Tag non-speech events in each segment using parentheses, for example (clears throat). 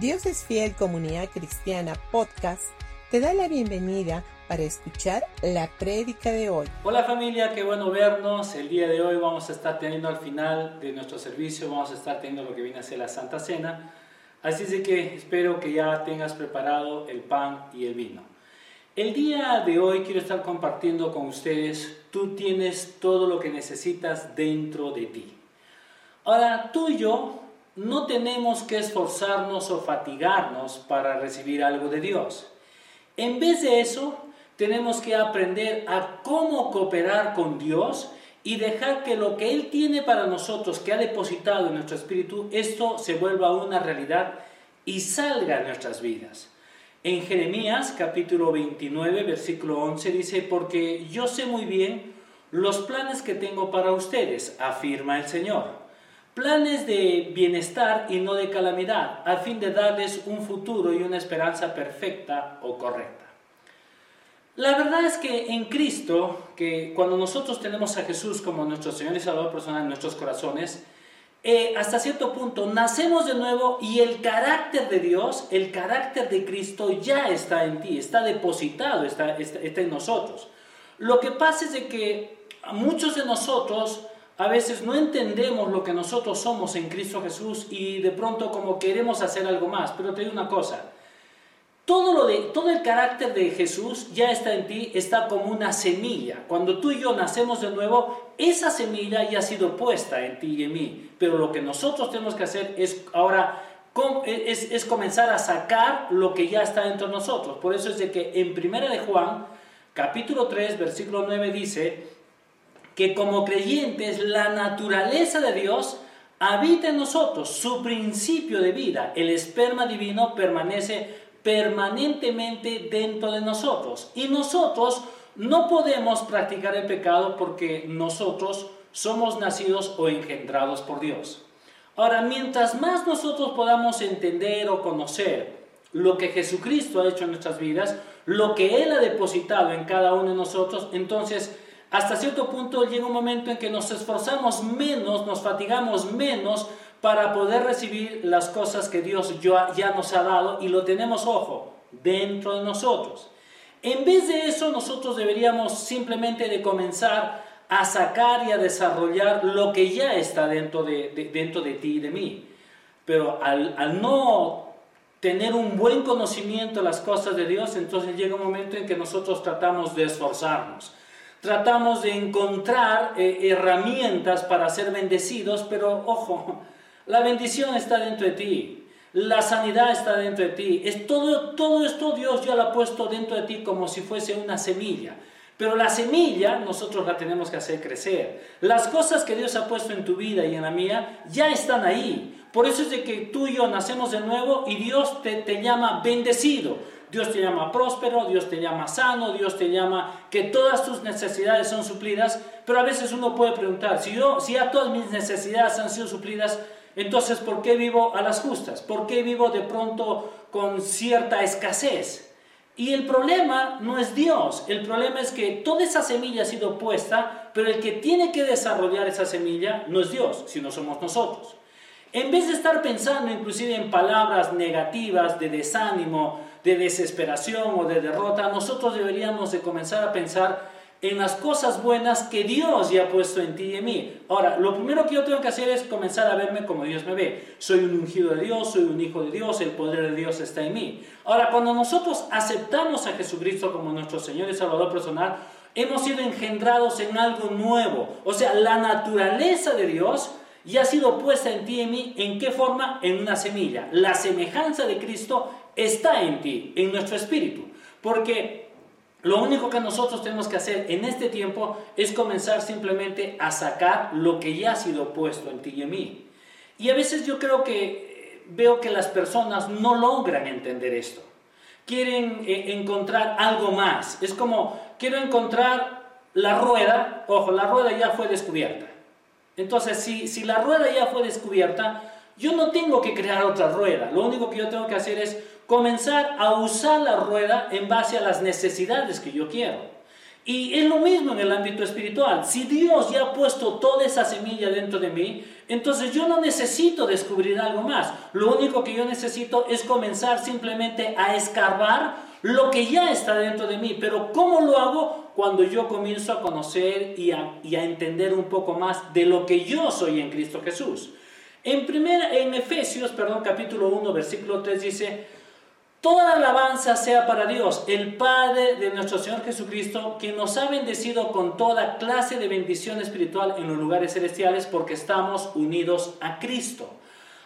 Dios es Fiel Comunidad Cristiana Podcast te da la bienvenida para escuchar la prédica de hoy. Hola familia, qué bueno vernos. El día de hoy vamos a estar teniendo al final de nuestro servicio, vamos a estar teniendo lo que viene a ser la Santa Cena. Así es de que espero que ya tengas preparado el pan y el vino. El día de hoy quiero estar compartiendo con ustedes, tú tienes todo lo que necesitas dentro de ti. Ahora, tú y yo no tenemos que esforzarnos o fatigarnos para recibir algo de Dios. En vez de eso, tenemos que aprender a cómo cooperar con Dios y dejar que lo que Él tiene para nosotros, que ha depositado en nuestro espíritu, esto se vuelva una realidad y salga en nuestras vidas. En Jeremías capítulo 29, versículo 11 dice, porque yo sé muy bien los planes que tengo para ustedes, afirma el Señor planes de bienestar y no de calamidad, a fin de darles un futuro y una esperanza perfecta o correcta. La verdad es que en Cristo, que cuando nosotros tenemos a Jesús como nuestro Señor y Salvador personal en nuestros corazones, eh, hasta cierto punto nacemos de nuevo y el carácter de Dios, el carácter de Cristo ya está en ti, está depositado, está, está, en nosotros. Lo que pasa es de que muchos de nosotros a veces no entendemos lo que nosotros somos en Cristo Jesús y de pronto como queremos hacer algo más. Pero te digo una cosa, todo, lo de, todo el carácter de Jesús ya está en ti, está como una semilla. Cuando tú y yo nacemos de nuevo, esa semilla ya ha sido puesta en ti y en mí. Pero lo que nosotros tenemos que hacer es ahora es, es, comenzar a sacar lo que ya está dentro de nosotros. Por eso es de que en Primera de Juan, capítulo 3, versículo 9 dice, que como creyentes la naturaleza de Dios habita en nosotros, su principio de vida, el esperma divino permanece permanentemente dentro de nosotros. Y nosotros no podemos practicar el pecado porque nosotros somos nacidos o engendrados por Dios. Ahora, mientras más nosotros podamos entender o conocer lo que Jesucristo ha hecho en nuestras vidas, lo que Él ha depositado en cada uno de nosotros, entonces hasta cierto punto llega un momento en que nos esforzamos menos, nos fatigamos menos para poder recibir las cosas que Dios ya nos ha dado y lo tenemos, ojo, dentro de nosotros. En vez de eso, nosotros deberíamos simplemente de comenzar a sacar y a desarrollar lo que ya está dentro de, dentro de ti y de mí. Pero al, al no tener un buen conocimiento de las cosas de Dios, entonces llega un momento en que nosotros tratamos de esforzarnos tratamos de encontrar eh, herramientas para ser bendecidos, pero ojo, la bendición está dentro de ti. La sanidad está dentro de ti. Es todo, todo esto Dios ya lo ha puesto dentro de ti como si fuese una semilla. Pero la semilla nosotros la tenemos que hacer crecer. Las cosas que Dios ha puesto en tu vida y en la mía ya están ahí. Por eso es de que tú y yo nacemos de nuevo y Dios te, te llama bendecido. Dios te llama próspero, Dios te llama sano, Dios te llama que todas tus necesidades son suplidas, pero a veces uno puede preguntar, si, si ya todas mis necesidades han sido suplidas, entonces ¿por qué vivo a las justas? ¿Por qué vivo de pronto con cierta escasez? Y el problema no es Dios, el problema es que toda esa semilla ha sido puesta, pero el que tiene que desarrollar esa semilla no es Dios, sino somos nosotros. En vez de estar pensando inclusive en palabras negativas de desánimo, de desesperación o de derrota, nosotros deberíamos de comenzar a pensar en las cosas buenas que Dios ya ha puesto en ti y en mí. Ahora, lo primero que yo tengo que hacer es comenzar a verme como Dios me ve. Soy un ungido de Dios, soy un hijo de Dios, el poder de Dios está en mí. Ahora, cuando nosotros aceptamos a Jesucristo como nuestro Señor y Salvador personal, hemos sido engendrados en algo nuevo. O sea, la naturaleza de Dios ya ha sido puesta en ti y en mí. ¿En qué forma? En una semilla. La semejanza de Cristo está en ti, en nuestro espíritu. Porque lo único que nosotros tenemos que hacer en este tiempo es comenzar simplemente a sacar lo que ya ha sido puesto en ti y en mí. Y a veces yo creo que eh, veo que las personas no logran entender esto. Quieren eh, encontrar algo más. Es como, quiero encontrar la rueda, ojo, la rueda ya fue descubierta. Entonces, si, si la rueda ya fue descubierta, yo no tengo que crear otra rueda. Lo único que yo tengo que hacer es comenzar a usar la rueda en base a las necesidades que yo quiero. Y es lo mismo en el ámbito espiritual. Si Dios ya ha puesto toda esa semilla dentro de mí, Entonces yo no necesito descubrir algo más. Lo único que yo necesito es comenzar simplemente a escarbar lo que ya está dentro de mí. Pero ¿cómo lo hago? Cuando yo comienzo a conocer y a, entender un poco más de lo que yo soy en Cristo Jesús. En, primera, en Efesios, perdón, capítulo 1, versículo 3 dice, Toda alabanza sea para Dios, el Padre de nuestro Señor Jesucristo, quien nos ha bendecido con toda clase de bendición espiritual en los lugares celestiales porque estamos unidos a Cristo.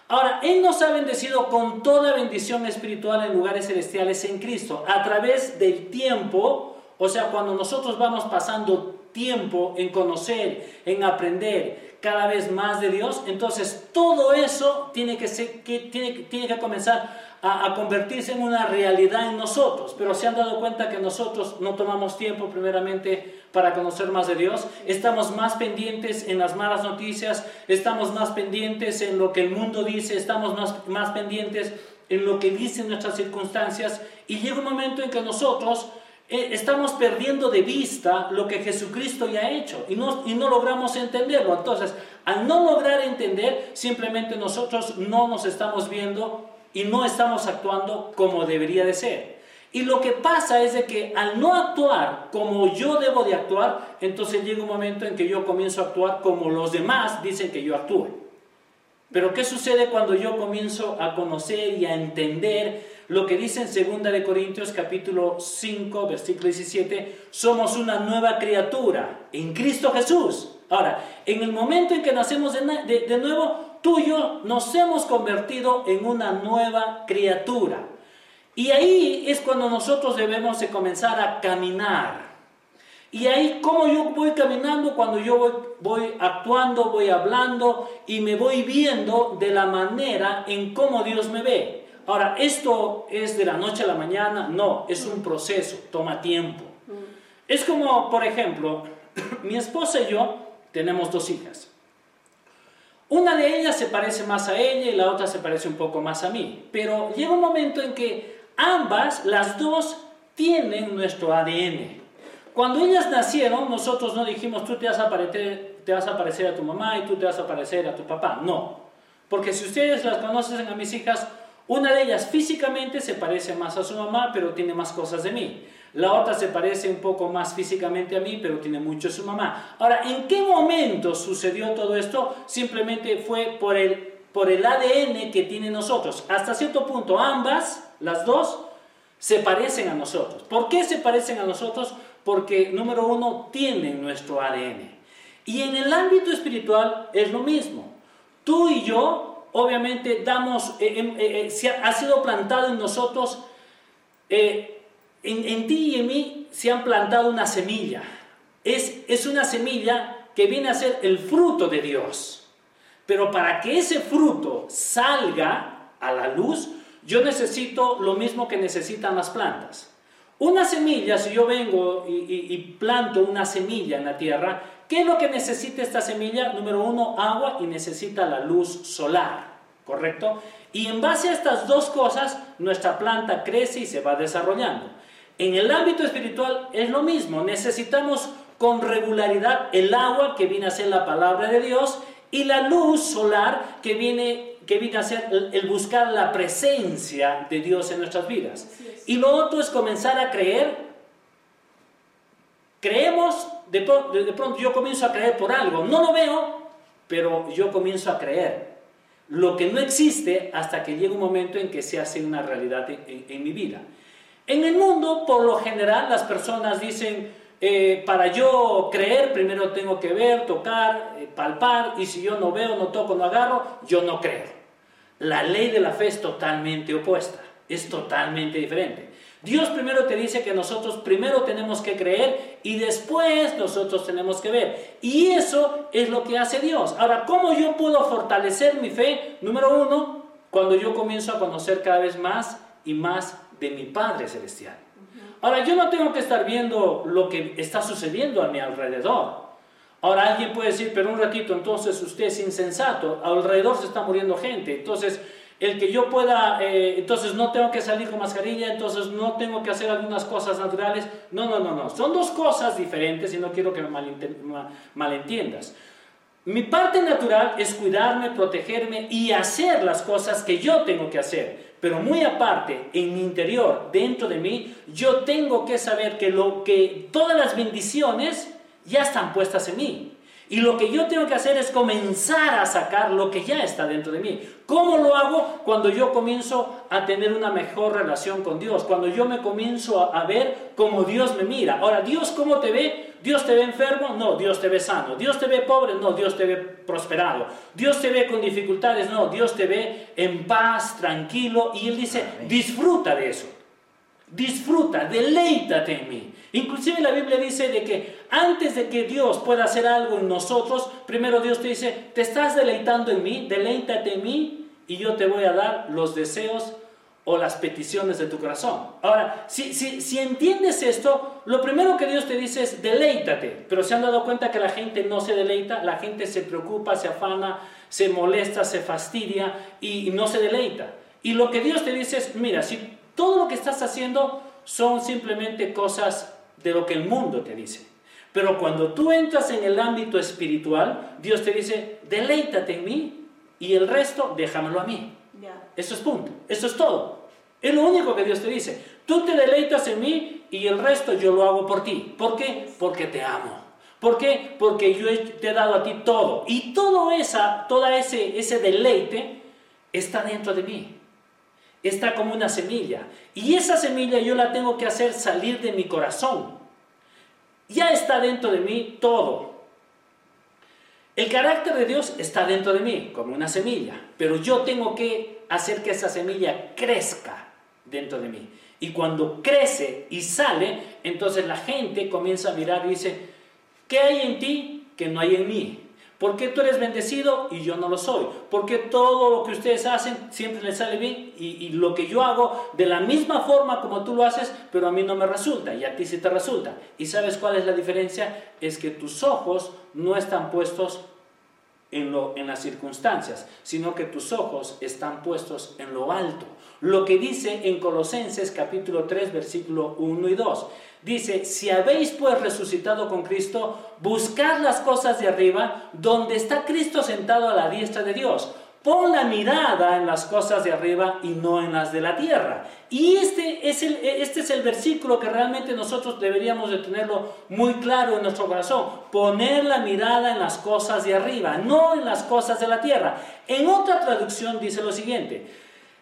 Ahora, Él nos ha bendecido con toda bendición espiritual en lugares celestiales en Cristo, a través del tiempo, o sea, cuando nosotros vamos pasando tiempo en conocer, en aprender cada vez más de Dios, entonces todo eso tiene que, ser, que, tiene, tiene que comenzar a, convertirse en una realidad en nosotros, pero se han dado cuenta que nosotros no tomamos tiempo primeramente para conocer más de Dios, estamos más pendientes en las malas noticias, estamos más pendientes en lo que el mundo dice, estamos más, más pendientes en lo que dicen nuestras circunstancias. Y llega un momento en que nosotros eh, estamos perdiendo de vista lo que Jesucristo ya ha hecho y no, y no logramos entenderlo. Entonces, al no lograr entender, simplemente nosotros no nos estamos viendo y no estamos actuando como debería de ser. Y lo que pasa es de que al no actuar como yo debo de actuar, entonces llega un momento en que yo comienzo a actuar como los demás dicen que yo actúe. Pero ¿qué sucede cuando yo comienzo a conocer y a entender lo que dice en 2 de Corintios capítulo 5, versículo 17? Somos una nueva criatura en Cristo Jesús. Ahora, en el momento en que nacemos de, de nuevo, tú y yo nos hemos convertido en una nueva criatura. Y ahí es cuando nosotros debemos de comenzar a caminar. Y ahí, ¿cómo yo voy caminando? Cuando yo voy, voy, actuando, voy hablando y me voy viendo de la manera en cómo Dios me ve. Ahora, ¿esto es de la noche a la mañana? No, es un proceso, toma tiempo. Mm. Es como, por ejemplo, (clears throat) mi esposa y yo tenemos dos hijas. Una de ellas se parece más a ella y la otra se parece un poco más a mí. Pero llega un momento en que ambas, las dos, tienen nuestro ADN. Cuando ellas nacieron, nosotros no dijimos, tú te vas, a parecer, te vas a a tu mamá y tú te vas a parecer a tu papá. No. Porque si ustedes las conocen a mis hijas, una de ellas físicamente se parece más a su mamá, pero tiene más cosas de mí. La otra se parece un poco más físicamente a mí, pero tiene mucho su mamá. Ahora, ¿en qué momento sucedió todo esto? Simplemente fue por el, por el ADN que tienen nosotros. Hasta cierto punto, ambas, las dos, se parecen a nosotros. ¿Por qué se parecen a nosotros? Porque, número uno, tienen nuestro ADN. Y en el ámbito espiritual es lo mismo. Tú y yo, obviamente, damos, eh, em, eh, eh, ha, sido plantado en nosotros en, ti y en mí se han plantado una semilla. Es, es una semilla que viene a ser el fruto de Dios. Pero para que ese fruto salga a la luz, yo necesito lo mismo que necesitan las plantas. Una semilla, si yo vengo y, y, planto una semilla en la tierra, ¿qué es lo que necesita esta semilla? Número uno, agua y necesita la luz solar, ¿correcto? Y en base a estas dos cosas, nuestra planta crece y se va desarrollando. En el ámbito espiritual es lo mismo, necesitamos con regularidad el agua que viene a ser la palabra de Dios y la luz solar que viene, que viene a ser el, buscar la presencia de Dios en nuestras vidas. Y lo otro es comenzar a creer. Creemos, de, de, pronto yo comienzo a creer por algo, no lo veo, pero yo comienzo a creer lo que no existe hasta que llega un momento en que se hace una realidad en mi vida. En el mundo, por lo general, las personas dicen, eh, para yo creer, primero tengo que ver, tocar, eh, palpar, y si yo no veo, no toco, no agarro, yo no creo. La ley de la fe es totalmente opuesta, es totalmente diferente. Dios primero te dice que nosotros primero tenemos que creer y después nosotros tenemos que ver. Y eso es lo que hace Dios. Ahora, ¿cómo yo puedo fortalecer mi fe? Número uno, cuando yo comienzo a conocer cada vez más y más de mi Padre Celestial. Ahora, yo no tengo que estar viendo lo que está sucediendo a mi alrededor. Ahora, alguien puede decir, pero un ratito, entonces usted es insensato, alrededor se está muriendo gente, entonces el que yo pueda, eh, entonces no tengo que salir con mascarilla, entonces no tengo que hacer algunas cosas naturales. No, no, no, no, son dos cosas diferentes y no quiero que me malentiendas. Mi parte natural es cuidarme, protegerme y hacer las cosas que yo tengo que hacer. Pero muy aparte, en mi interior, dentro de mí, yo tengo que saber que, lo, que todas las bendiciones ya están puestas en mí. Y lo que yo tengo que hacer es comenzar a sacar lo que ya está dentro de mí. ¿Cómo lo hago? Cuando yo comienzo a tener una mejor relación con Dios, cuando yo me comienzo a ver como Dios me mira. Ahora, Dios cómo te ve? ¿Dios te ve enfermo? No, Dios te ve sano. ¿Dios te ve pobre? No, Dios te ve prosperado. ¿Dios te ve con dificultades? No, Dios te ve en paz, tranquilo. Y Él dice, disfruta de eso. Disfruta, deleítate en mí. Inclusive la Biblia dice de que antes de que Dios pueda hacer algo en nosotros, primero Dios te dice, te estás deleitando en mí, deleítate en mí y yo te voy a dar los deseos o las peticiones de tu corazón. Ahora, si, si, si entiendes esto, lo primero que Dios te dice es deleítate, pero se han dado cuenta que la gente no se deleita, la gente se preocupa, se afana, se molesta, se fastidia y no se deleita. Y lo que Dios te dice es, mira, si todo lo que estás haciendo son simplemente cosas de lo que el mundo te dice. Pero cuando tú entras en el ámbito espiritual, Dios te dice, deleítate en mí y el resto déjamelo a mí. Eso es punto, eso es todo. Es lo único que Dios te dice. Tú te deleitas en mí y el resto yo lo hago por ti. ¿Por qué? Porque te amo. ¿Por qué? Porque yo te he dado a ti todo. Y todo esa, toda ese, ese deleite está dentro de mí. Está como una semilla. Y esa semilla yo la tengo que hacer salir de mi corazón. Ya está dentro de mí todo. El carácter de Dios está dentro de mí, como una semilla. Pero yo tengo que hacer que esa semilla crezca dentro de mí. Y cuando crece y sale, entonces la gente comienza a mirar y dice, ¿qué hay en ti que no hay en mí? ¿Por qué tú eres bendecido y yo no lo soy? Porque todo lo que ustedes hacen siempre les sale bien y, lo que yo hago de la misma forma como tú lo haces, pero a mí no me resulta y a ti sí te resulta. ¿Y sabes cuál es la diferencia? Es que tus ojos no están puestos en, lo, en las circunstancias, sino que tus ojos están puestos en lo alto. Lo que dice en Colosenses capítulo 3, versículo 1 y 2. Dice, si habéis pues resucitado con Cristo, buscad las cosas de arriba, donde está Cristo sentado a la diestra de Dios. Pon la mirada en las cosas de arriba y no en las de la tierra. Y este es el, este es el versículo que realmente nosotros deberíamos de tenerlo muy claro en nuestro corazón. Poner la mirada en las cosas de arriba, no en las cosas de la tierra. En otra traducción dice lo siguiente.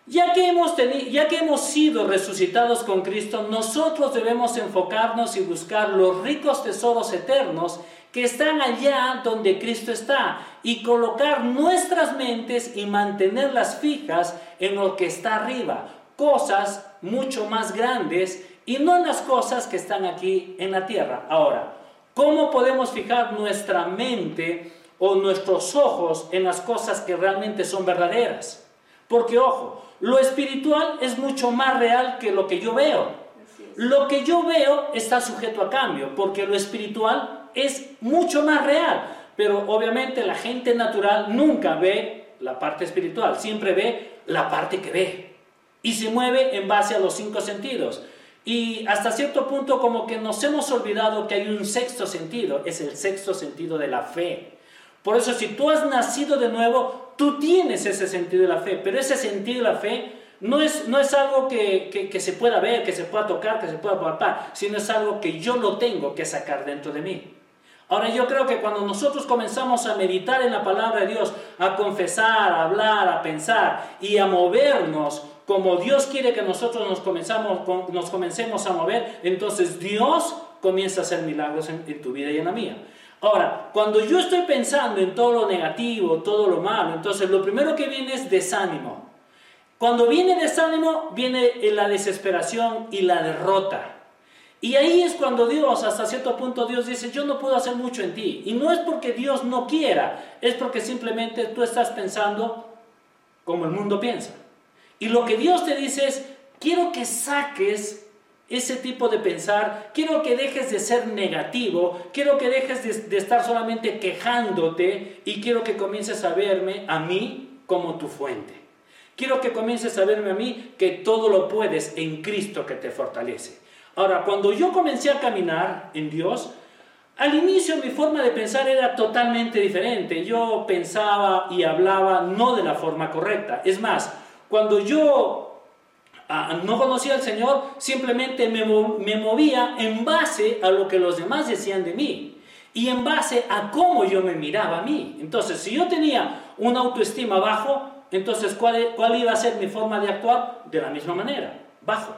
Ya que, hemos ya que hemos sido resucitados con Cristo, nosotros debemos enfocarnos y buscar los ricos tesoros eternos que están allá donde Cristo está y colocar nuestras mentes y mantenerlas fijas en lo que está arriba, cosas mucho más grandes y no en las cosas que están aquí en la tierra. Ahora, ¿cómo podemos fijar nuestra mente o nuestros ojos en las cosas que realmente son verdaderas? Porque ojo, lo espiritual es mucho más real que lo que yo veo. Lo que yo veo está sujeto a cambio, porque lo espiritual es mucho más real. Pero obviamente la gente natural nunca ve la parte espiritual, siempre ve la parte que ve. Y se mueve en base a los cinco sentidos. Y hasta cierto punto como que nos hemos olvidado que hay un sexto sentido, es el sexto sentido de la fe. Por eso si tú has nacido de nuevo, Tú tienes ese sentido de la fe, pero ese sentido de la fe no es, no es algo que, se pueda ver, que se pueda tocar, que se pueda palpar, sino es algo que yo lo tengo que sacar dentro de mí. Ahora yo creo que cuando nosotros comenzamos a meditar en la palabra de Dios, a confesar, a hablar, a pensar y a movernos como Dios quiere que nosotros nos, comenzamos, nos comencemos a mover, entonces Dios comienza a hacer milagros en tu vida y en la mía. Ahora, cuando yo estoy pensando en todo lo negativo, todo lo malo, entonces lo primero que viene es desánimo. Cuando viene desánimo, viene la desesperación y la derrota. Y ahí es cuando Dios, hasta cierto punto, Dios dice, yo no puedo hacer mucho en ti. Y no es porque Dios no quiera, es porque simplemente tú estás pensando como el mundo piensa. Y lo que Dios te dice es, quiero que saques ese tipo de pensar, quiero que dejes de ser negativo, quiero que dejes de, estar solamente quejándote y quiero que comiences a verme a mí como tu fuente. Quiero que comiences a verme a mí que todo lo puedes en Cristo que te fortalece. Ahora, cuando yo comencé a caminar en Dios, Al inicio mi forma de pensar era totalmente diferente. Yo pensaba y hablaba no de la forma correcta. Es más, cuando yo no conocía al Señor, simplemente me, me movía en base a lo que los demás decían de mí y en base a cómo yo me miraba a mí. Entonces, si yo tenía una autoestima bajo, entonces ¿cuál, ¿cuál iba a ser mi forma de actuar? De la misma manera, bajo.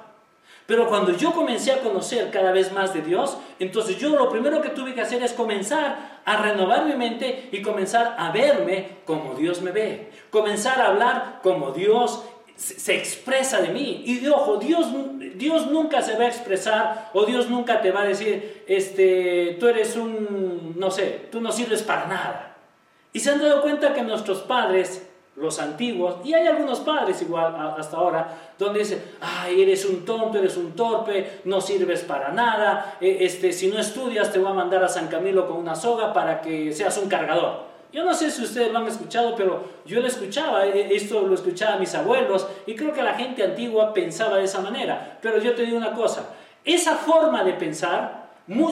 Pero cuando yo comencé a conocer cada vez más de Dios, entonces yo lo primero que tuve que hacer es comenzar a renovar mi mente y comenzar a verme como Dios me ve. Comenzar a hablar como Dios se expresa de mí. Y de ojo, Dios, Dios nunca se va a expresar o Dios nunca te va a decir, este, tú eres un, no sé, tú no sirves para nada. Y se han dado cuenta que nuestros padres, los antiguos, y hay algunos padres igual hasta ahora, donde dicen, ay, eres un tonto, eres un torpe, no sirves para nada, e, este, si no estudias te voy a mandar a San Camilo con una soga para que seas un cargador. Yo no sé si ustedes lo han escuchado, pero yo lo escuchaba, eh, esto lo escuchaba mis abuelos y creo que la gente antigua pensaba de esa manera. Pero yo te digo una cosa, esa forma de pensar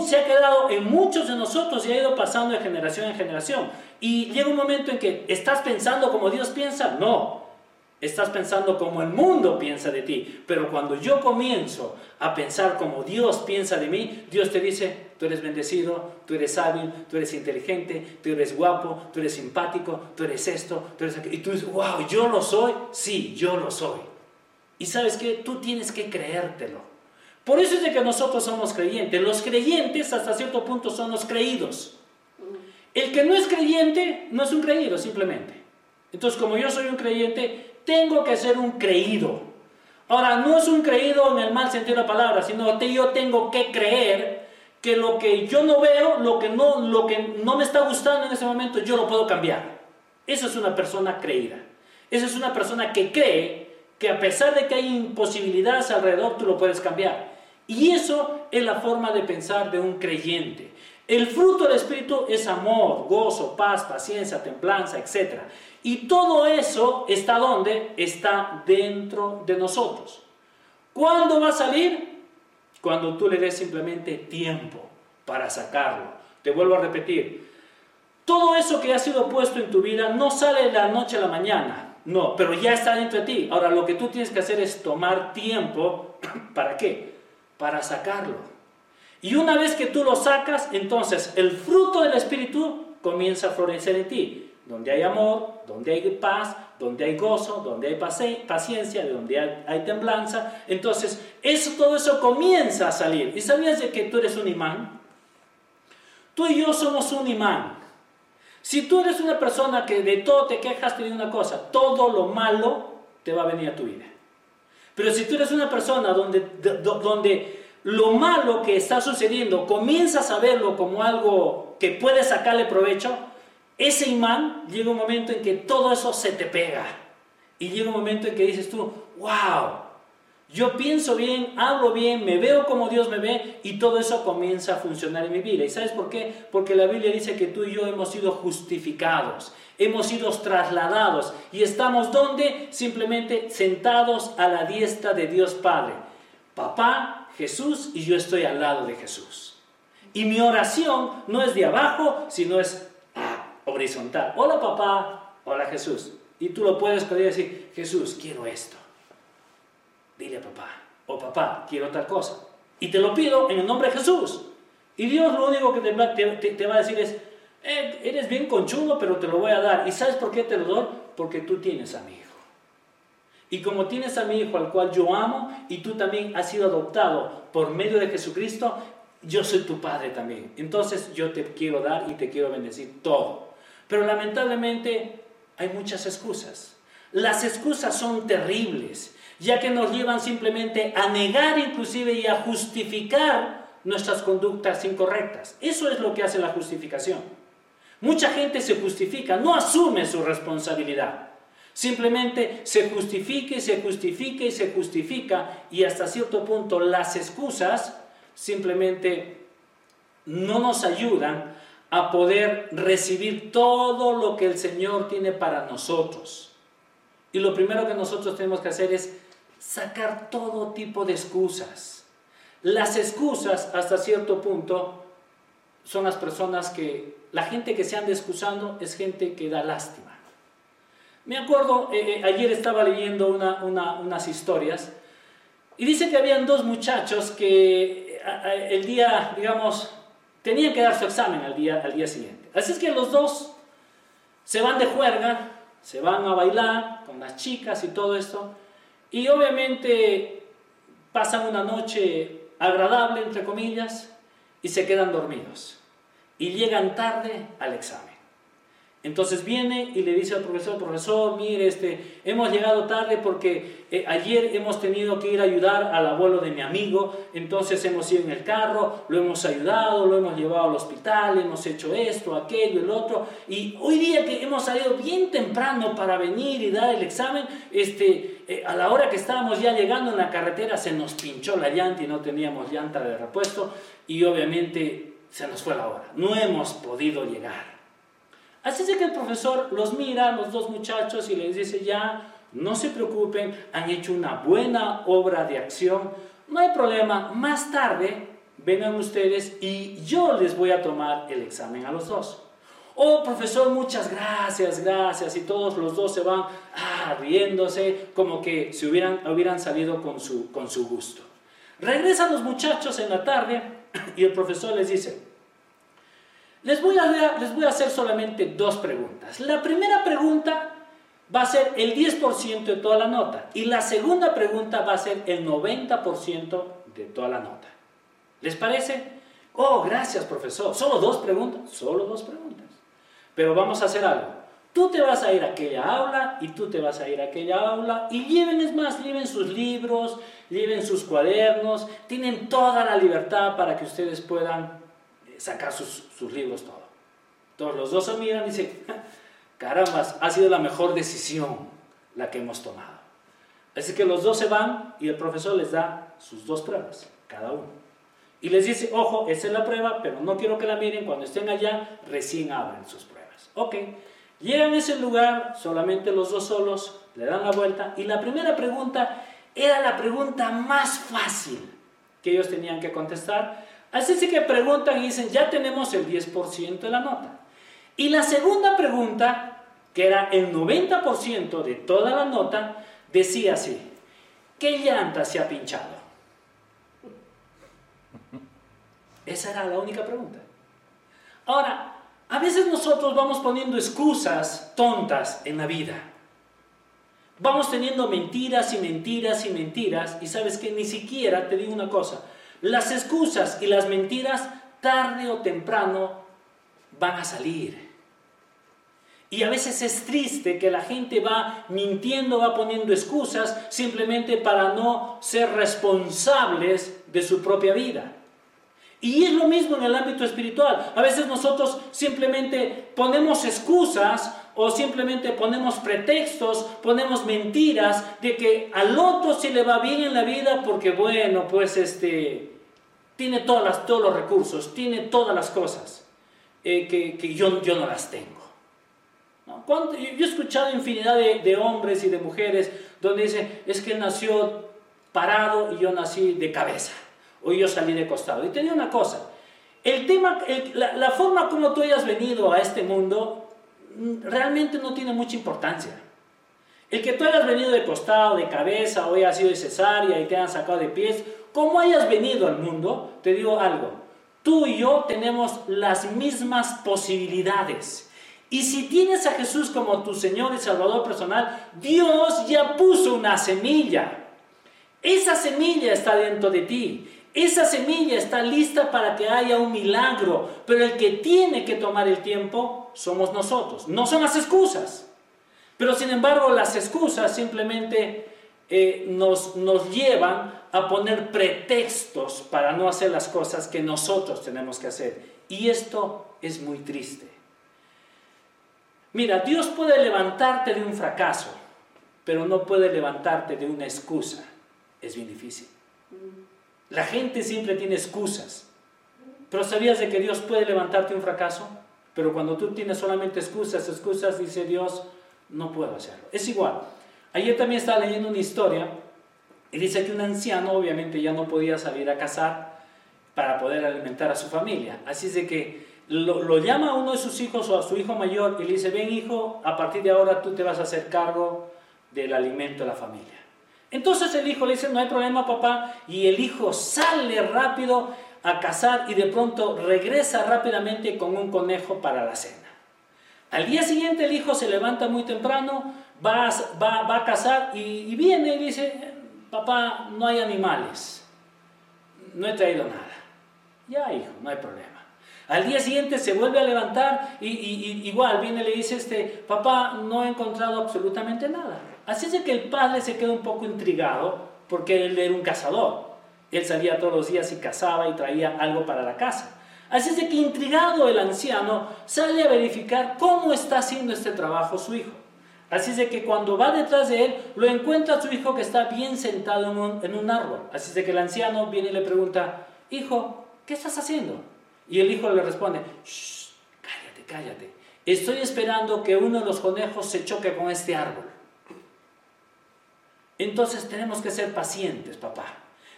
se ha quedado en muchos de nosotros y ha ido pasando de generación en generación. Y llega un momento en que estás pensando como Dios piensa, no, Estás pensando como el mundo piensa de ti, pero cuando yo comienzo a pensar como Dios piensa de mí, Dios te dice, tú eres bendecido, tú eres hábil, tú eres inteligente, tú eres guapo, tú eres simpático, tú eres esto, tú eres aquello. Y tú dices, wow, yo lo soy, sí, yo lo soy. Y sabes que tú tienes que creértelo. Por eso es de que nosotros somos creyentes. Los creyentes hasta cierto punto son los creídos. El que no es creyente no es un creído simplemente. Entonces como yo soy un creyente, tengo que ser un creído. Ahora, no es un creído en el mal sentido de la palabra, sino que yo tengo que creer que lo que yo no veo, lo que no, lo que no me está gustando en ese momento, yo lo puedo cambiar. Esa es una persona creída. Esa es una persona que cree que a pesar de que hay imposibilidades alrededor, tú lo puedes cambiar. Y eso es la forma de pensar de un creyente. El fruto del Espíritu es amor, gozo, paz, paciencia, templanza, etc. Y todo eso está donde? Está dentro de nosotros. ¿Cuándo va a salir? Cuando tú le des simplemente tiempo para sacarlo. Te vuelvo a repetir. Todo eso que ha sido puesto en tu vida no sale de la noche a la mañana. No, pero ya está dentro de ti. Ahora lo que tú tienes que hacer es tomar tiempo. (clears throat) ¿Para qué? Para sacarlo. Y una vez que tú lo sacas, entonces el fruto del Espíritu comienza a florecer en ti. Donde hay amor, donde hay paz, donde hay gozo, donde hay paciencia, donde hay, temblanza. Entonces, eso, todo eso comienza a salir. ¿Y sabías de que tú eres un imán? Tú y yo somos un imán. Si tú eres una persona que de todo te quejas, te digo una cosa, todo lo malo te va a venir a tu vida. Pero si tú eres una persona donde, donde lo malo que está sucediendo, comienzas a verlo como algo que puede sacarle provecho, ese imán llega un momento en que todo eso se te pega. Y llega un momento en que dices tú, wow, yo pienso bien, hablo bien, me veo como Dios me ve y todo eso comienza a funcionar en mi vida. ¿Y sabes por qué? Porque la Biblia dice que tú y yo hemos sido justificados, hemos sido trasladados y estamos donde? Simplemente sentados a la diestra de Dios Padre. Papá, Jesús y yo estoy al lado de Jesús. Y mi oración no es de abajo, sino es ah, horizontal. Hola papá, hola Jesús. Y tú lo puedes pedir y decir, Jesús, quiero esto. Dile a papá, o papá, quiero tal cosa. Y te lo pido en el nombre de Jesús. Y Dios lo único que te va, te va a decir es, eh, eres bien conchudo, pero te lo voy a dar. ¿Y sabes por qué te lo doy? Porque tú tienes a mí. Y como tienes a mi hijo al cual yo amo y tú también has sido adoptado por medio de Jesucristo, yo soy tu padre también. Entonces yo te quiero dar y te quiero bendecir todo. Pero lamentablemente hay muchas excusas. Las excusas son terribles, ya que nos llevan simplemente a negar inclusive y a justificar nuestras conductas incorrectas. Eso es lo que hace la justificación. Mucha gente se justifica, no asume su responsabilidad. Simplemente se justifica y se justifica y se justifica y hasta cierto punto las excusas simplemente no nos ayudan a poder recibir todo lo que el Señor tiene para nosotros. Y lo primero que nosotros tenemos que hacer es sacar todo tipo de excusas. Las excusas hasta cierto punto son las personas que, la gente que se anda excusando es gente que da lástima. Me acuerdo, eh, eh, ayer estaba leyendo unas historias y dice que habían dos muchachos que el día, digamos, tenían que dar su examen al día, al día siguiente. Así es que los dos se van de juerga, se van a bailar con las chicas y todo esto, y obviamente pasan una noche agradable, entre comillas, y se quedan dormidos. Y llegan tarde al examen. Entonces viene y le dice al profesor, profesor, mire, este, hemos llegado tarde porque eh, ayer hemos tenido que ir a ayudar al abuelo de mi amigo, entonces hemos ido en el carro, lo hemos ayudado, lo hemos llevado al hospital, hemos hecho esto, aquello, el otro, y hoy día que hemos salido bien temprano para venir y dar el examen, este, eh, a la hora que estábamos ya llegando en la carretera se nos pinchó la llanta y no teníamos llanta de repuesto y obviamente se nos fue la hora, no hemos podido llegar. Así es que el profesor los mira, los dos muchachos, y les dice, ya, no se preocupen, han hecho una buena obra de acción, no hay problema, más tarde vengan ustedes y yo les voy a tomar el examen a los dos. Oh, profesor, muchas gracias, gracias. Y todos los dos se van ah, riéndose, como que se hubieran, hubieran salido con su, con su gusto. Regresan los muchachos en la tarde y el profesor les dice, les voy, a, hacer solamente dos preguntas. La primera pregunta va a ser el 10% de toda la nota y la segunda pregunta va a ser el 90% de toda la nota. ¿Les parece? Oh, gracias profesor. ¿Solo dos preguntas? Solo dos preguntas. Pero vamos a hacer algo. Tú te vas a ir a aquella aula y tú te vas a ir a aquella aula y lleven, es más, lleven sus libros, lleven sus cuadernos, tienen toda la libertad para que ustedes puedan sacar sus, libros, todo. Todos los dos se miran y dicen, caramba, ha sido la mejor decisión la que hemos tomado. Así que los dos se van y el profesor les da sus dos pruebas, cada uno. Y les dice, ojo, esa es la prueba, pero no quiero que la miren, cuando estén allá, recién abren sus pruebas. Ok, llegan a ese lugar, solamente los dos solos, le dan la vuelta, y la primera pregunta era la pregunta más fácil que ellos tenían que contestar, Así es que preguntan y dicen, ya tenemos el 10% de la nota. Y la segunda pregunta, que era el 90% de toda la nota, decía así, ¿qué llanta se ha pinchado? Esa era la única pregunta. Ahora, a veces nosotros vamos poniendo excusas tontas en la vida. Vamos teniendo mentiras y mentiras y mentiras y sabes que ni siquiera te digo una cosa, las excusas y las mentiras tarde o temprano van a salir. Y a veces es triste que la gente va mintiendo, va poniendo excusas simplemente para no ser responsables de su propia vida. Y es lo mismo en el ámbito espiritual. A veces nosotros simplemente ponemos excusas o simplemente ponemos pretextos, ponemos mentiras de que al otro se le va bien en la vida porque bueno, pues este tiene todas las, todos los recursos, tiene todas las cosas eh, que, yo, yo no las tengo. Yo he escuchado infinidad de, de, hombres y de mujeres donde dicen, es que él nació parado y yo nací de cabeza, o yo salí de costado. Y tenía una cosa, el tema, la, la, forma como tú hayas venido a este mundo Mm, realmente no tiene mucha importancia. El que tú hayas venido de costado, de cabeza, o hayas sido de cesárea y te hayan sacado de pies, como hayas venido al mundo, te digo algo, tú y yo tenemos las mismas posibilidades. Y si tienes a Jesús como tu Señor y Salvador personal, Dios ya puso una semilla. Esa semilla está dentro de ti. Esa semilla está lista para que haya un milagro, pero el que tiene que tomar el tiempo somos nosotros. No son las excusas. Pero sin embargo las excusas simplemente eh, nos, nos llevan a poner pretextos para no hacer las cosas que nosotros tenemos que hacer. Y esto es muy triste. Mira, Dios puede levantarte de un fracaso, pero no puede levantarte de una excusa. Es bien difícil. La gente siempre tiene excusas. Pero ¿sabías de que Dios puede levantarte un fracaso? Pero cuando tú tienes solamente excusas, excusas, dice Dios, no puedo hacerlo. Es igual. Ayer también estaba leyendo una historia y dice que un anciano obviamente ya no podía salir a cazar, para poder alimentar a su familia. Así es de que lo, llama a uno de sus hijos o a su hijo mayor y le dice, ven hijo, a partir de ahora tú te vas a hacer cargo del alimento de la familia. Entonces el hijo le dice, no hay problema papá, y el hijo sale rápido a cazar y de pronto regresa rápidamente con un conejo para la cena. Al día siguiente el hijo se levanta muy temprano, va a, va, a cazar y, viene y dice, papá, no hay animales, no he traído nada. Ya hijo, no hay problema. Al día siguiente se vuelve a levantar y, igual viene y le dice, este, papá, no he encontrado absolutamente nada. Así es que el padre se queda un poco intrigado porque él era un cazador. Él salía todos los días y cazaba y traía algo para la casa. Así es que intrigado el anciano sale a verificar cómo está haciendo este trabajo su hijo. Así es de que cuando va detrás de él, lo encuentra a su hijo que está bien sentado en un, en un árbol. Así es de que el anciano viene y le pregunta, hijo, ¿qué estás haciendo? Y el hijo le responde, cállate, cállate. Estoy esperando que uno de los conejos se choque con este árbol. Entonces tenemos que ser pacientes, papá.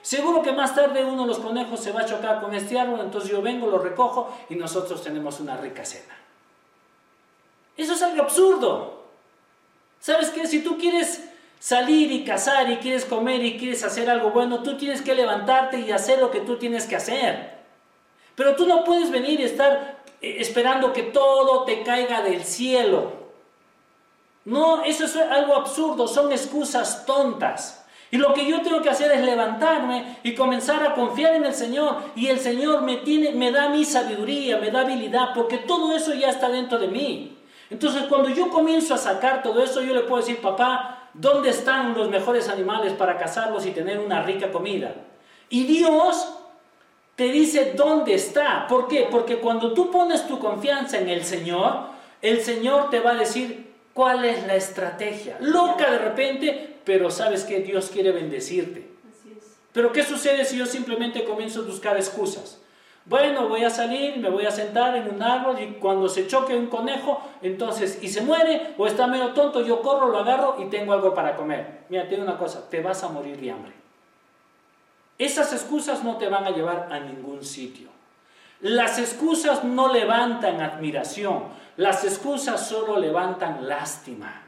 Seguro que más tarde uno de los conejos se va a chocar con este árbol, entonces yo vengo, lo recojo y nosotros tenemos una rica cena. Eso es algo absurdo. ¿Sabes qué? Si tú quieres salir y cazar y quieres comer y quieres hacer algo bueno, tú tienes que levantarte y hacer lo que tú tienes que hacer. Pero tú no puedes venir y estar eh, esperando que todo te caiga del cielo. No, eso es algo absurdo, son excusas tontas. Y lo que yo tengo que hacer es levantarme y comenzar a confiar en el Señor. Y el Señor me, tiene, me da mi sabiduría, me da habilidad, porque todo eso ya está dentro de mí. Entonces cuando yo comienzo a sacar todo eso, yo le puedo decir, papá, ¿dónde están los mejores animales para cazarlos y tener una rica comida? Y Dios te dice dónde está. ¿Por qué? Porque cuando tú pones tu confianza en el Señor, el Señor te va a decir cuál es la estrategia. Loca de repente, pero sabes que Dios quiere bendecirte. Pero ¿qué sucede si yo simplemente comienzo a buscar excusas? Bueno, voy a salir, me voy a sentar en un árbol y cuando se choque un conejo, entonces, y se muere o está medio tonto, yo corro, lo agarro y tengo algo para comer. Mira, te una cosa, te vas a morir de hambre. Esas excusas no te van a llevar a ningún sitio. Las excusas no levantan admiración, las excusas solo levantan lástima.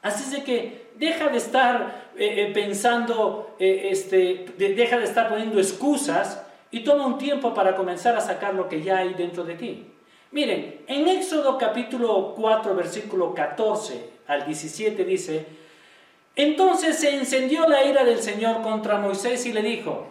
Así es de que deja de estar eh, eh, pensando, eh, este, deja de estar poniendo excusas y toma un tiempo para comenzar a sacar lo que ya hay dentro de ti. Miren, en Éxodo capítulo 4, versículo 14 al 17 dice, entonces se encendió la ira del Señor contra Moisés y le dijo,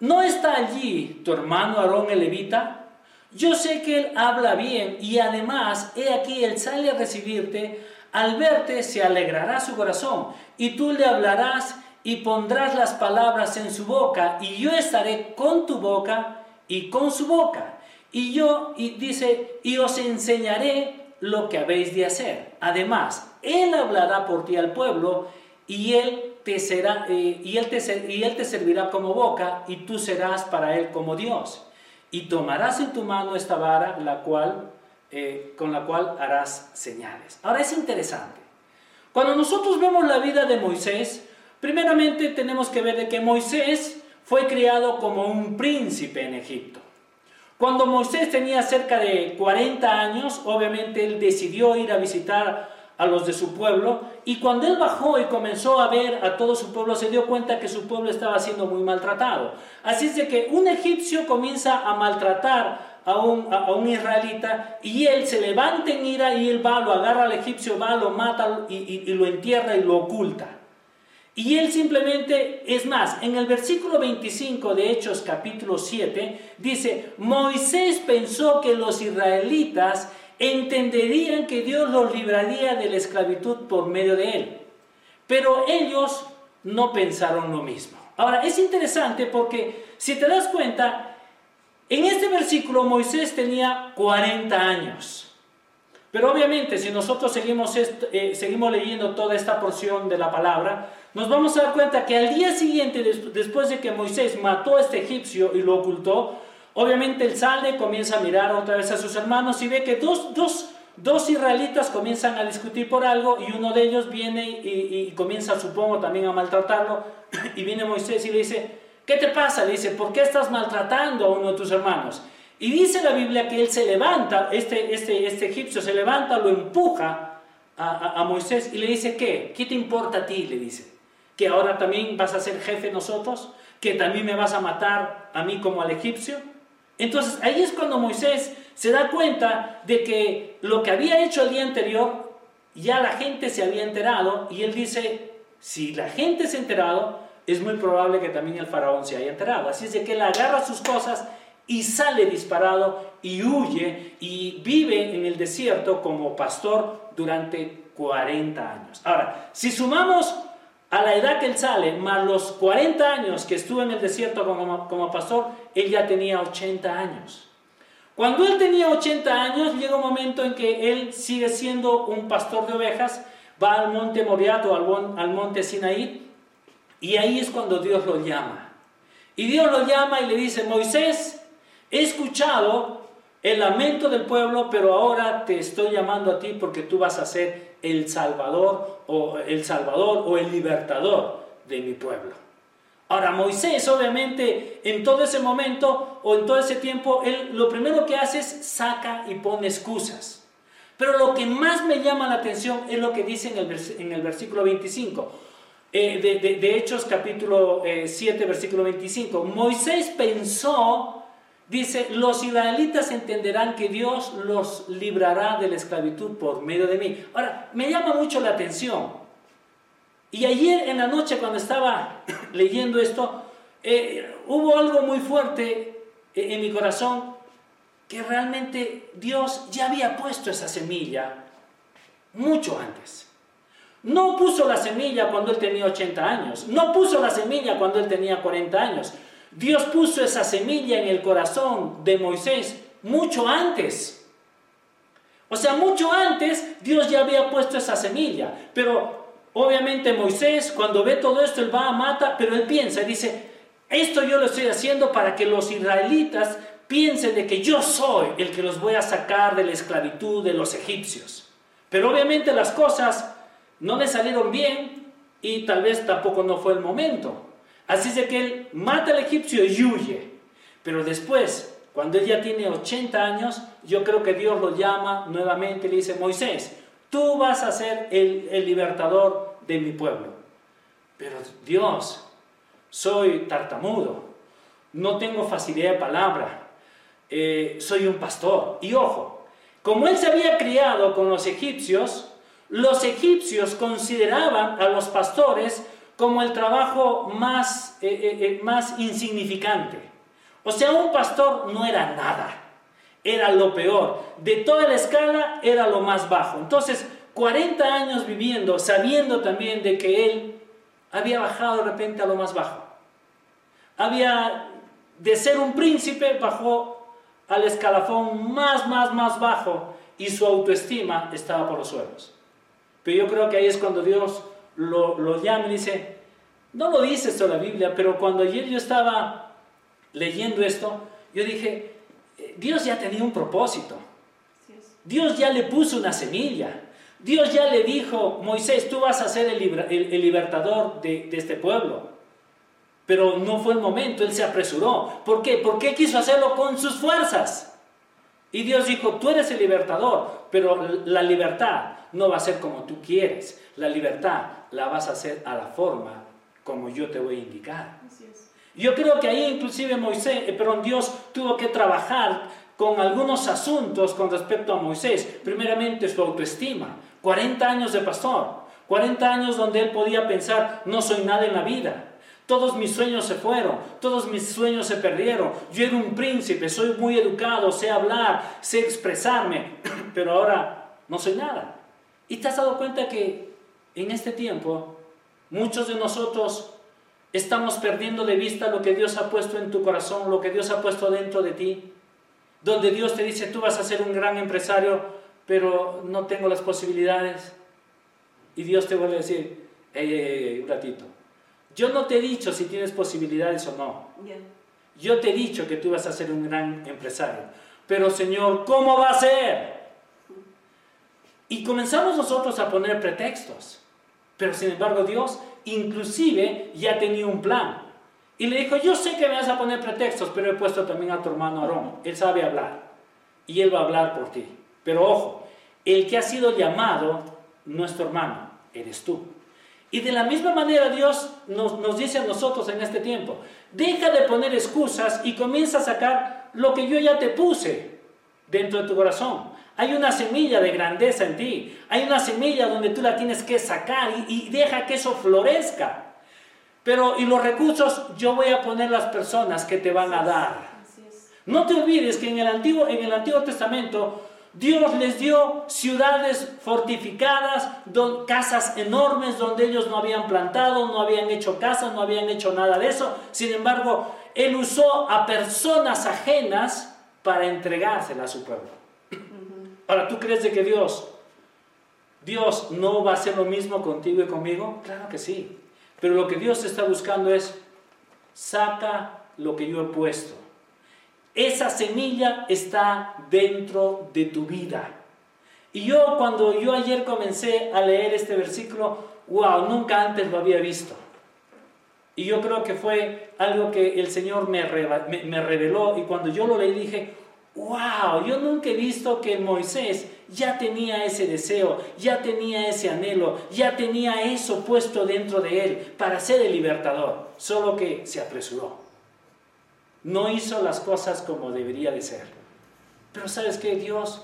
¿no está allí tu hermano Aarón el levita? Yo sé que él habla bien y además, he aquí, él sale a recibirte, al verte se alegrará su corazón y tú le hablarás y pondrás las palabras en su boca y yo estaré con tu boca y con su boca. Y yo, y dice, y os enseñaré lo que habéis de hacer. Además, Él hablará por ti al pueblo y Él te, será, eh, y, él te, y él te servirá como boca y tú serás para Él como Dios. Y tomarás en tu mano esta vara, la cual, eh, con la cual harás señales. Ahora es interesante. Cuando nosotros vemos la vida de Moisés, primeramente tenemos que ver de que Moisés fue criado como un príncipe en Egipto. Cuando Moisés tenía cerca de 40 años, obviamente él decidió ir a visitar a los de su pueblo y cuando él bajó y comenzó a ver a todo su pueblo se dio cuenta que su pueblo estaba siendo muy maltratado. Así es de que un egipcio comienza a maltratar a un, a, un israelita y él se levanta en ira y él va, lo agarra al egipcio, va, lo mata y, y lo entierra y lo oculta. Y él simplemente, es más, en el versículo 25 de Hechos capítulo 7, dice, Moisés pensó que los israelitas entenderían que Dios los libraría de la esclavitud por medio de él. Pero ellos no pensaron lo mismo. Ahora, es interesante porque si te das cuenta, en este versículo Moisés tenía 40 años. Pero obviamente si nosotros seguimos, eh, seguimos leyendo toda esta porción de la palabra, nos vamos a dar cuenta que al día siguiente, después de que Moisés mató a este egipcio y lo ocultó, obviamente él sale, comienza a mirar otra vez a sus hermanos y ve que dos, dos, dos israelitas comienzan a discutir por algo y uno de ellos viene y, y comienza, supongo, también a maltratarlo. Y viene Moisés y le dice, ¿qué te pasa? Le dice, ¿por qué estás maltratando a uno de tus hermanos? Y dice la Biblia que él se levanta, este, este, este egipcio se levanta, lo empuja a, a, Moisés y le dice, ¿qué? ¿Qué te importa a ti? Le dice, que ahora también vas a ser jefe nosotros, que también me vas a matar a mí como al egipcio. Entonces ahí es cuando Moisés se da cuenta de que lo que había hecho el día anterior, ya la gente se había enterado y él dice, si la gente se ha enterado, es muy probable que también el faraón se haya enterado. Así es de que él agarra sus cosas y sale disparado y huye y vive en el desierto como pastor durante 40 años. Ahora, si sumamos a la edad que él sale, más los 40 años que estuvo en el desierto como, como pastor, él ya tenía 80 años. Cuando él tenía 80 años, llega un momento en que él sigue siendo un pastor de ovejas, va al monte Moriat o al, al monte Sinaí, y ahí es cuando Dios lo llama. Y Dios lo llama y le dice, Moisés, he escuchado el lamento del pueblo, pero ahora te estoy llamando a ti porque tú vas a ser el salvador o el salvador o el libertador de mi pueblo. Ahora Moisés obviamente en todo ese momento o en todo ese tiempo, él lo primero que hace es saca y pone excusas. Pero lo que más me llama la atención es lo que dice en el, el versículo 25. Eh, de, Hechos capítulo 7, eh, versículo 25. Moisés pensó, dice, los israelitas entenderán que Dios los librará de la esclavitud por medio de mí. Ahora, me llama mucho la atención. Y ayer en la noche cuando estaba (coughs) leyendo esto, eh, hubo algo muy fuerte en mi corazón, que realmente Dios ya había puesto esa semilla mucho antes. No puso la semilla cuando él tenía 80 años. No puso la semilla cuando él tenía 40 años. Dios puso esa semilla en el corazón de Moisés mucho antes. O sea, mucho antes Dios ya había puesto esa semilla. Pero obviamente Moisés cuando ve todo esto, él va a mata, pero él piensa, dice, esto yo lo estoy haciendo para que los israelitas piensen de que yo soy el que los voy a sacar de la esclavitud de los egipcios. Pero obviamente las cosas no le salieron bien y tal vez tampoco no fue el momento. Así es de que él mata al egipcio y huye. Pero después, cuando él ya tiene 80 años, yo creo que Dios lo llama nuevamente y le dice, Moisés, tú vas a ser el, libertador de mi pueblo. Pero Dios, soy tartamudo, no tengo facilidad de palabra, eh, soy un pastor. Y ojo, como él se había criado con los egipcios, los egipcios consideraban a los pastores como el trabajo más, eh, eh, eh, más insignificante. O sea, un pastor no era nada, era lo peor. De toda la escala era lo más bajo. Entonces, 40 años viviendo, sabiendo también de que él había bajado de repente a lo más bajo. Había, de ser un príncipe, bajó al escalafón más, más, más bajo y su autoestima estaba por los suelos. Pero yo creo que ahí es cuando Dios lo, llama y dice, no lo dice esto la Biblia, pero cuando ayer yo estaba leyendo esto, yo dije, eh, Dios ya tenía un propósito. Dios ya le puso una semilla. Dios ya le dijo, Moisés, tú vas a ser el, libertador de, de, este pueblo. Pero no fue el momento, él se apresuró. ¿Por qué? Porque quiso hacerlo con sus fuerzas. Y Dios dijo, tú eres el libertador, pero la libertad no va a ser como tú quieres. La libertad la vas a hacer a la forma como yo te voy a indicar. Yo creo que ahí inclusive Moisés, eh, perdón, Dios tuvo que trabajar con algunos asuntos con respecto a Moisés. Primeramente su autoestima. 40 años de pastor. 40 años donde él podía pensar, no soy nada en la vida. Todos mis sueños se fueron, todos mis sueños se perdieron. Yo era un príncipe, soy muy educado, sé hablar, sé expresarme, (clears throat) pero ahora no soy nada. ¿Y te has dado cuenta que en este tiempo muchos de nosotros estamos perdiendo de vista lo que Dios ha puesto en tu corazón, lo que Dios ha puesto dentro de ti? Donde Dios te dice, tú vas a ser un gran empresario, pero no tengo las posibilidades. Y Dios te vuelve a decir, un ratito. Yo no te he dicho si tienes posibilidades o no. Yo te he dicho que tú vas a ser un gran empresario. Pero Señor, ¿cómo va a ser? Y comenzamos nosotros a poner pretextos. Pero sin embargo Dios inclusive ya tenía un plan. Y le dijo, yo sé que me vas a poner pretextos, pero he puesto también a tu hermano Aarón. Él sabe hablar. Y él va a hablar por ti. Pero ojo, el que ha sido llamado, nuestro hermano, eres tú. Y de la misma manera Dios nos, nos, dice a nosotros en este tiempo, deja de poner excusas y comienza a sacar lo que yo ya te puse dentro de tu corazón. Hay una semilla de grandeza en ti, hay una semilla donde tú la tienes que sacar y, y deja que eso florezca. Pero, y los recursos, yo voy a poner las personas que te van a dar. No te olvides que en el Antiguo, en el Antiguo Testamento Dios les dio ciudades fortificadas, casas enormes donde ellos no habían plantado, no habían hecho casas, no habían hecho nada de eso. Sin embargo, Él usó a personas ajenas para entregársela a su pueblo. Ahora, ¿tú crees de que Dios, Dios no va a hacer lo mismo contigo y conmigo? Claro que sí. Pero lo que Dios está buscando es, saca lo que yo he puesto esa semilla está dentro de tu vida. Y yo cuando yo ayer comencé a leer este versículo, wow, nunca antes lo había visto. Y yo creo que fue algo que el Señor me, me, reveló y cuando yo lo leí dije, wow, yo nunca he visto que Moisés ya tenía ese deseo, ya tenía ese anhelo, ya tenía eso puesto dentro de él para ser el libertador, solo que se apresuró no hizo las cosas como debería de ser. Pero sabes que Dios,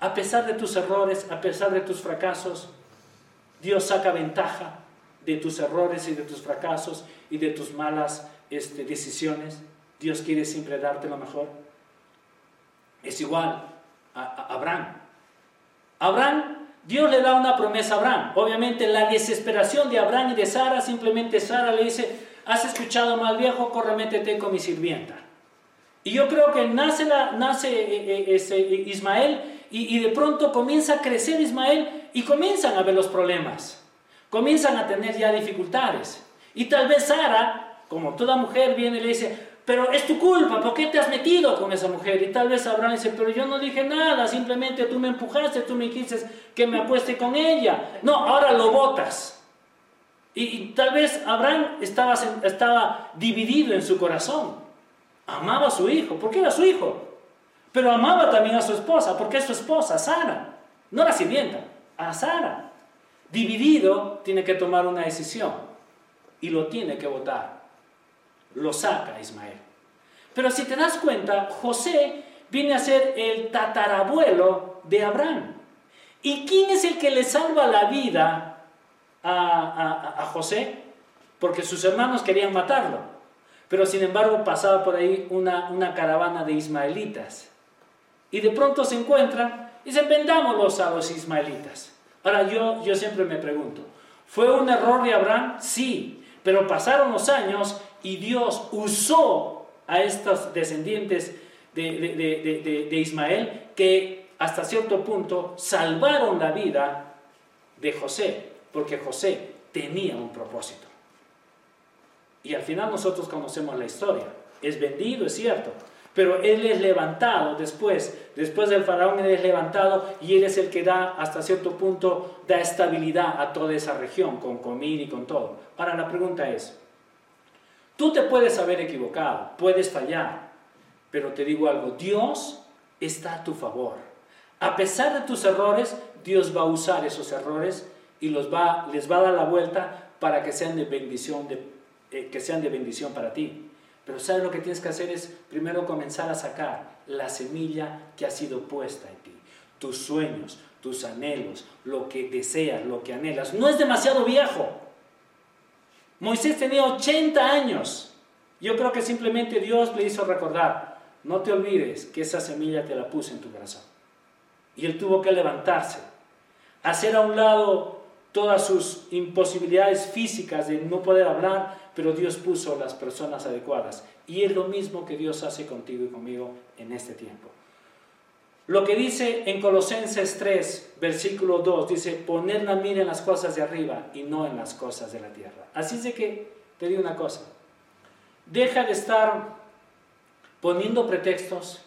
a pesar de tus errores, a pesar de tus fracasos, Dios saca ventaja de tus errores y de tus fracasos y de tus malas este, decisiones. Dios quiere siempre darte lo mejor. Es igual a, Abraham. Abraham, Dios le da una promesa a Abraham. Obviamente la desesperación de Abraham y de Sara, simplemente Sara le dice, has escuchado mal viejo, corre, métete con mi sirvienta. Y yo creo que nace, nace eh, eh, ese Ismael y, de pronto comienza a crecer Ismael y comienzan a ver los problemas, comienzan a tener ya dificultades. Y tal vez Sara, como toda mujer, viene y le dice, pero es tu culpa, ¿por qué te has metido con esa mujer? Y tal vez Abraham dice, pero yo no dije nada, simplemente tú me empujaste, tú me quisiste que me apueste con ella. No, ahora lo botas. Y, tal vez Abraham estaba, estaba dividido en su corazón. Amaba a su hijo, porque era su hijo. Pero amaba también a su esposa, porque es su esposa, Sara. No la sirvienta, a Sara. Dividido, tiene que tomar una decisión. Y lo tiene que votar. Lo saca Ismael. Pero si te das cuenta, José viene a ser el tatarabuelo de Abraham. ¿Y quién es el que le salva la vida a, José porque sus hermanos querían matarlo. Pero sin embargo pasaba por ahí una, una caravana de ismaelitas. Y de pronto se encuentran y dicen, vendámoslos a los ismaelitas. Ahora yo, yo siempre me pregunto, ¿fue un error de Abraham? Sí, pero pasaron los años y Dios usó a estos descendientes de, de Ismael que hasta cierto punto salvaron la vida de José porque José tenía un propósito. Y al final nosotros conocemos la historia. Es vendido, es cierto, pero él es levantado después, después del faraón él es levantado y él es el que da hasta cierto punto, da estabilidad a toda esa región con comida y con todo. Ahora la pregunta es, tú te puedes haber equivocado, puedes fallar, pero te digo algo, Dios está a tu favor. A pesar de tus errores, Dios va a usar esos errores y los va, les va a dar la vuelta para que sean de bendición, de, eh, que sean de bendición para ti. Pero ¿sabes lo que tienes que hacer? Es primero comenzar a sacar la semilla que ha sido puesta en ti. Tus sueños, tus anhelos, lo que deseas, lo que anhelas. No es demasiado viejo. Moisés tenía 80 años. Yo creo que simplemente Dios le hizo recordar, no te olvides que esa semilla te la puse en tu corazón. Y él tuvo que levantarse, hacer a un lado todas sus imposibilidades físicas de no poder hablar, pero Dios puso las personas adecuadas. Y es lo mismo que Dios hace contigo y conmigo en este tiempo. Lo que dice en Colosenses 3, versículo 2, dice, poner la mira en las cosas de arriba y no en las cosas de la tierra. Así es de que te digo una cosa, deja de estar poniendo pretextos,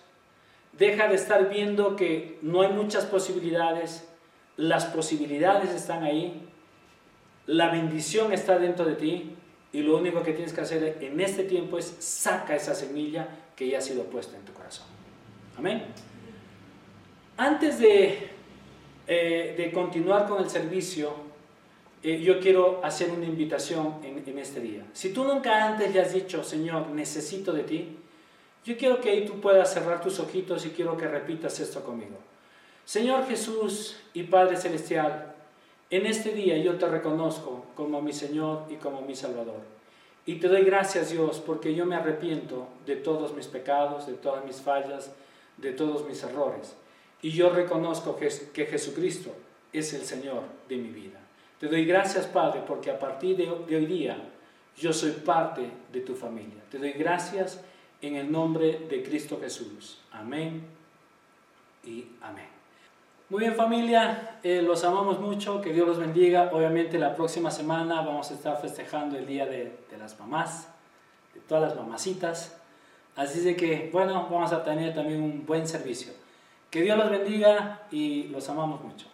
deja de estar viendo que no hay muchas posibilidades, las posibilidades están ahí, la bendición está dentro de ti Y lo único que tienes que hacer en este tiempo es saca esa semilla que ya ha sido puesta en tu corazón. Amén. Antes de, eh, de continuar con el servicio, eh, yo quiero hacer una invitación en, en, este día. Si tú nunca antes ya has dicho, Señor, necesito de ti, yo quiero que ahí tú puedas cerrar tus ojitos y quiero que repitas esto conmigo. Señor Jesús y Padre Celestial, en este día yo te reconozco como mi Señor y como mi Salvador. Y te doy gracias Dios porque yo me arrepiento de todos mis pecados, de todas mis fallas, de todos mis errores. Y yo reconozco que Jesucristo es el Señor de mi vida. Te doy gracias Padre porque a partir de hoy día yo soy parte de tu familia. Te doy gracias en el nombre de Cristo Jesús. Amén y amén. Muy bien familia, eh, los amamos mucho, que Dios los bendiga. Obviamente la próxima semana vamos a estar festejando el Día de, de las Mamás, de todas las mamacitas. Así de que, bueno, vamos a tener también un buen servicio. Que Dios los bendiga y los amamos mucho.